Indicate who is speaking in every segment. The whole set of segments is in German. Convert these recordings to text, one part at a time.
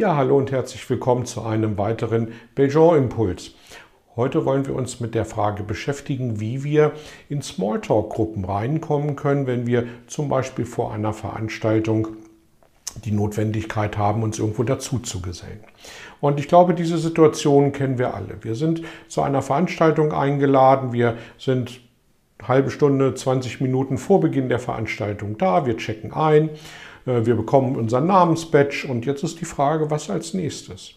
Speaker 1: Ja, hallo und herzlich willkommen zu einem weiteren Belgian-Impuls. Heute wollen wir uns mit der Frage beschäftigen, wie wir in Smalltalk-Gruppen reinkommen können, wenn wir zum Beispiel vor einer Veranstaltung die Notwendigkeit haben, uns irgendwo dazu zu gesellen. Und ich glaube, diese Situation kennen wir alle. Wir sind zu einer Veranstaltung eingeladen, wir sind halbe Stunde, 20 Minuten vor Beginn der Veranstaltung da, wir checken ein wir bekommen unseren Namensbadge und jetzt ist die Frage, was als nächstes?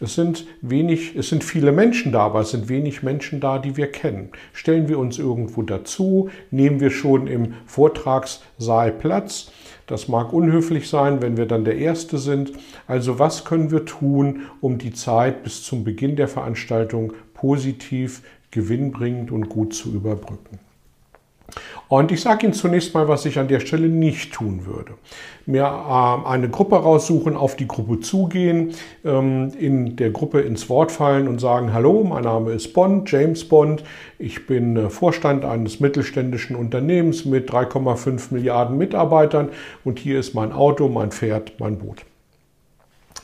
Speaker 1: Es sind wenig, es sind viele Menschen da, aber es sind wenig Menschen da, die wir kennen. Stellen wir uns irgendwo dazu, nehmen wir schon im Vortragssaal Platz. Das mag unhöflich sein, wenn wir dann der Erste sind. Also was können wir tun, um die Zeit bis zum Beginn der Veranstaltung positiv, gewinnbringend und gut zu überbrücken? Und ich sage Ihnen zunächst mal, was ich an der Stelle nicht tun würde. Mir äh, eine Gruppe raussuchen, auf die Gruppe zugehen, ähm, in der Gruppe ins Wort fallen und sagen, hallo, mein Name ist Bond, James Bond, ich bin äh, Vorstand eines mittelständischen Unternehmens mit 3,5 Milliarden Mitarbeitern und hier ist mein Auto, mein Pferd, mein Boot.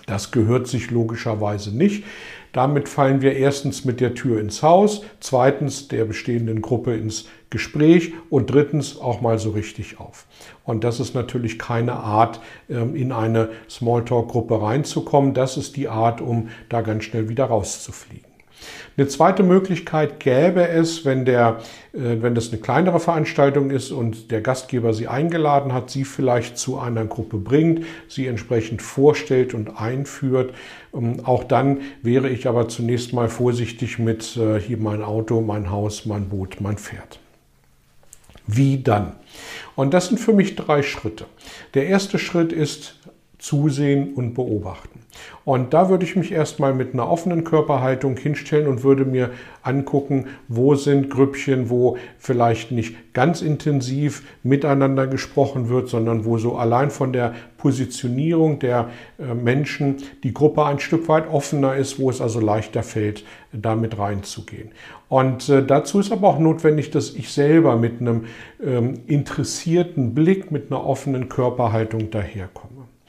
Speaker 1: Das gehört sich logischerweise nicht. Damit fallen wir erstens mit der Tür ins Haus, zweitens der bestehenden Gruppe ins Gespräch und drittens auch mal so richtig auf. Und das ist natürlich keine Art, ähm, in eine Smalltalk-Gruppe reinzukommen. Das ist die Art, um da ganz schnell wieder rauszufliegen. Eine zweite Möglichkeit gäbe es, wenn, der, äh, wenn das eine kleinere Veranstaltung ist und der Gastgeber Sie eingeladen hat, Sie vielleicht zu einer Gruppe bringt, Sie entsprechend vorstellt und einführt. Ähm, auch dann wäre ich aber zunächst mal vorsichtig mit äh, hier mein Auto, mein Haus, mein Boot, mein Pferd. Wie dann? Und das sind für mich drei Schritte. Der erste Schritt ist zusehen und beobachten. Und da würde ich mich erstmal mit einer offenen Körperhaltung hinstellen und würde mir angucken, wo sind Grüppchen, wo vielleicht nicht ganz intensiv miteinander gesprochen wird, sondern wo so allein von der Positionierung der äh, Menschen die Gruppe ein Stück weit offener ist, wo es also leichter fällt, damit reinzugehen. Und äh, dazu ist aber auch notwendig, dass ich selber mit einem ähm, interessierten Blick, mit einer offenen Körperhaltung daherkomme.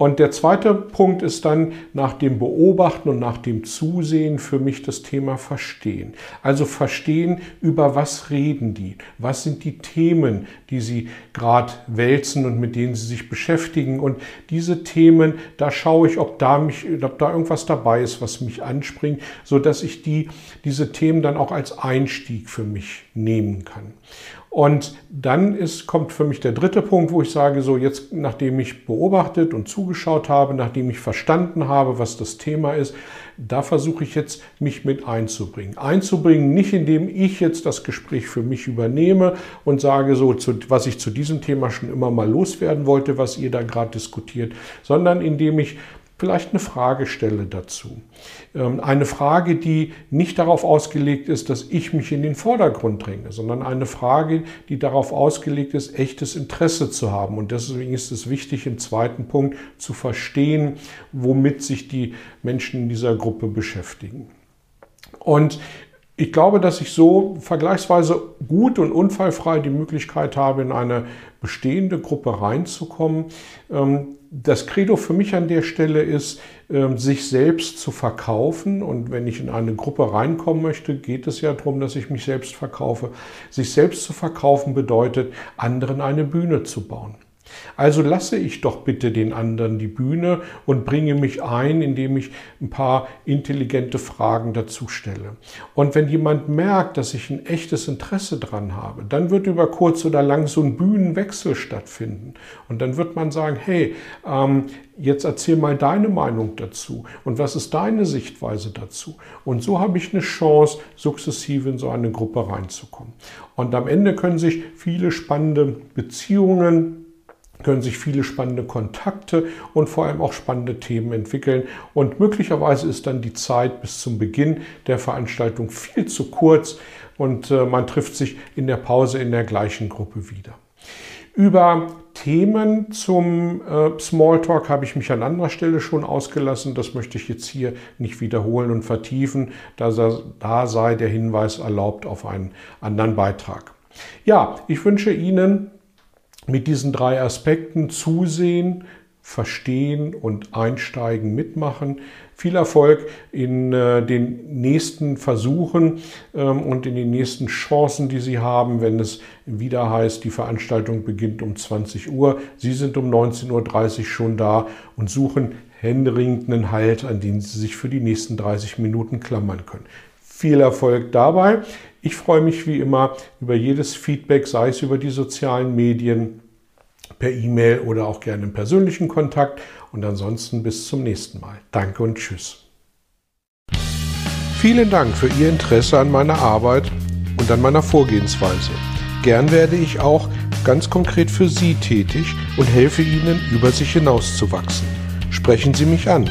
Speaker 1: Und der zweite Punkt ist dann nach dem Beobachten und nach dem Zusehen für mich das Thema Verstehen. Also verstehen, über was reden die? Was sind die Themen, die sie gerade wälzen und mit denen sie sich beschäftigen? Und diese Themen, da schaue ich, ob da, mich, ob da irgendwas dabei ist, was mich anspringt, sodass ich die, diese Themen dann auch als Einstieg für mich nehmen kann. Und dann ist, kommt für mich der dritte Punkt, wo ich sage, so jetzt, nachdem ich beobachtet und zugeschaut habe, nachdem ich verstanden habe, was das Thema ist, da versuche ich jetzt, mich mit einzubringen. Einzubringen, nicht indem ich jetzt das Gespräch für mich übernehme und sage so, zu, was ich zu diesem Thema schon immer mal loswerden wollte, was ihr da gerade diskutiert, sondern indem ich vielleicht eine Frage stelle dazu. Ähm, eine Frage, die nicht darauf ausgelegt ist, dass ich mich in den Vordergrund dränge, sondern eine Frage, die darauf ausgelegt ist, echtes Interesse zu haben. Und deswegen ist es wichtig, im zweiten Punkt zu verstehen, womit sich die Menschen in dieser Gruppe beschäftigen. Und ich glaube, dass ich so vergleichsweise gut und unfallfrei die Möglichkeit habe, in eine bestehende Gruppe reinzukommen. Ähm, das Credo für mich an der Stelle ist, ähm, sich selbst zu verkaufen. Und wenn ich in eine Gruppe reinkommen möchte, geht es ja darum, dass ich mich selbst verkaufe. Sich selbst zu verkaufen bedeutet, anderen eine Bühne zu bauen. Also lasse ich doch bitte den anderen die Bühne und bringe mich ein, indem ich ein paar intelligente Fragen dazu stelle. Und wenn jemand merkt, dass ich ein echtes Interesse dran habe, dann wird über kurz oder lang so ein Bühnenwechsel stattfinden. Und dann wird man sagen, hey, ähm, jetzt erzähl mal deine Meinung dazu und was ist deine Sichtweise dazu. Und so habe ich eine Chance, sukzessive in so eine Gruppe reinzukommen. Und am Ende können sich viele spannende Beziehungen können sich viele spannende Kontakte und vor allem auch spannende Themen entwickeln. Und möglicherweise ist dann die Zeit bis zum Beginn der Veranstaltung viel zu kurz und äh, man trifft sich in der Pause in der gleichen Gruppe wieder. Über Themen zum äh, Smalltalk habe ich mich an anderer Stelle schon ausgelassen. Das möchte ich jetzt hier nicht wiederholen und vertiefen. Da, da sei der Hinweis erlaubt auf einen anderen Beitrag. Ja, ich wünsche Ihnen mit diesen drei Aspekten zusehen, verstehen und einsteigen, mitmachen. Viel Erfolg in äh, den nächsten Versuchen ähm, und in den nächsten Chancen, die Sie haben, wenn es wieder heißt, die Veranstaltung beginnt um 20 Uhr. Sie sind um 19.30 Uhr schon da und suchen händeringend einen Halt, an den Sie sich für die nächsten 30 Minuten klammern können. Viel Erfolg dabei. Ich freue mich wie immer über jedes Feedback, sei es über die sozialen Medien, per E-Mail oder auch gerne im persönlichen Kontakt. Und ansonsten bis zum nächsten Mal. Danke und tschüss. Vielen Dank für Ihr Interesse an meiner Arbeit und an meiner Vorgehensweise. Gern werde ich auch ganz konkret für Sie tätig und helfe Ihnen, über sich hinauszuwachsen. Sprechen Sie mich an.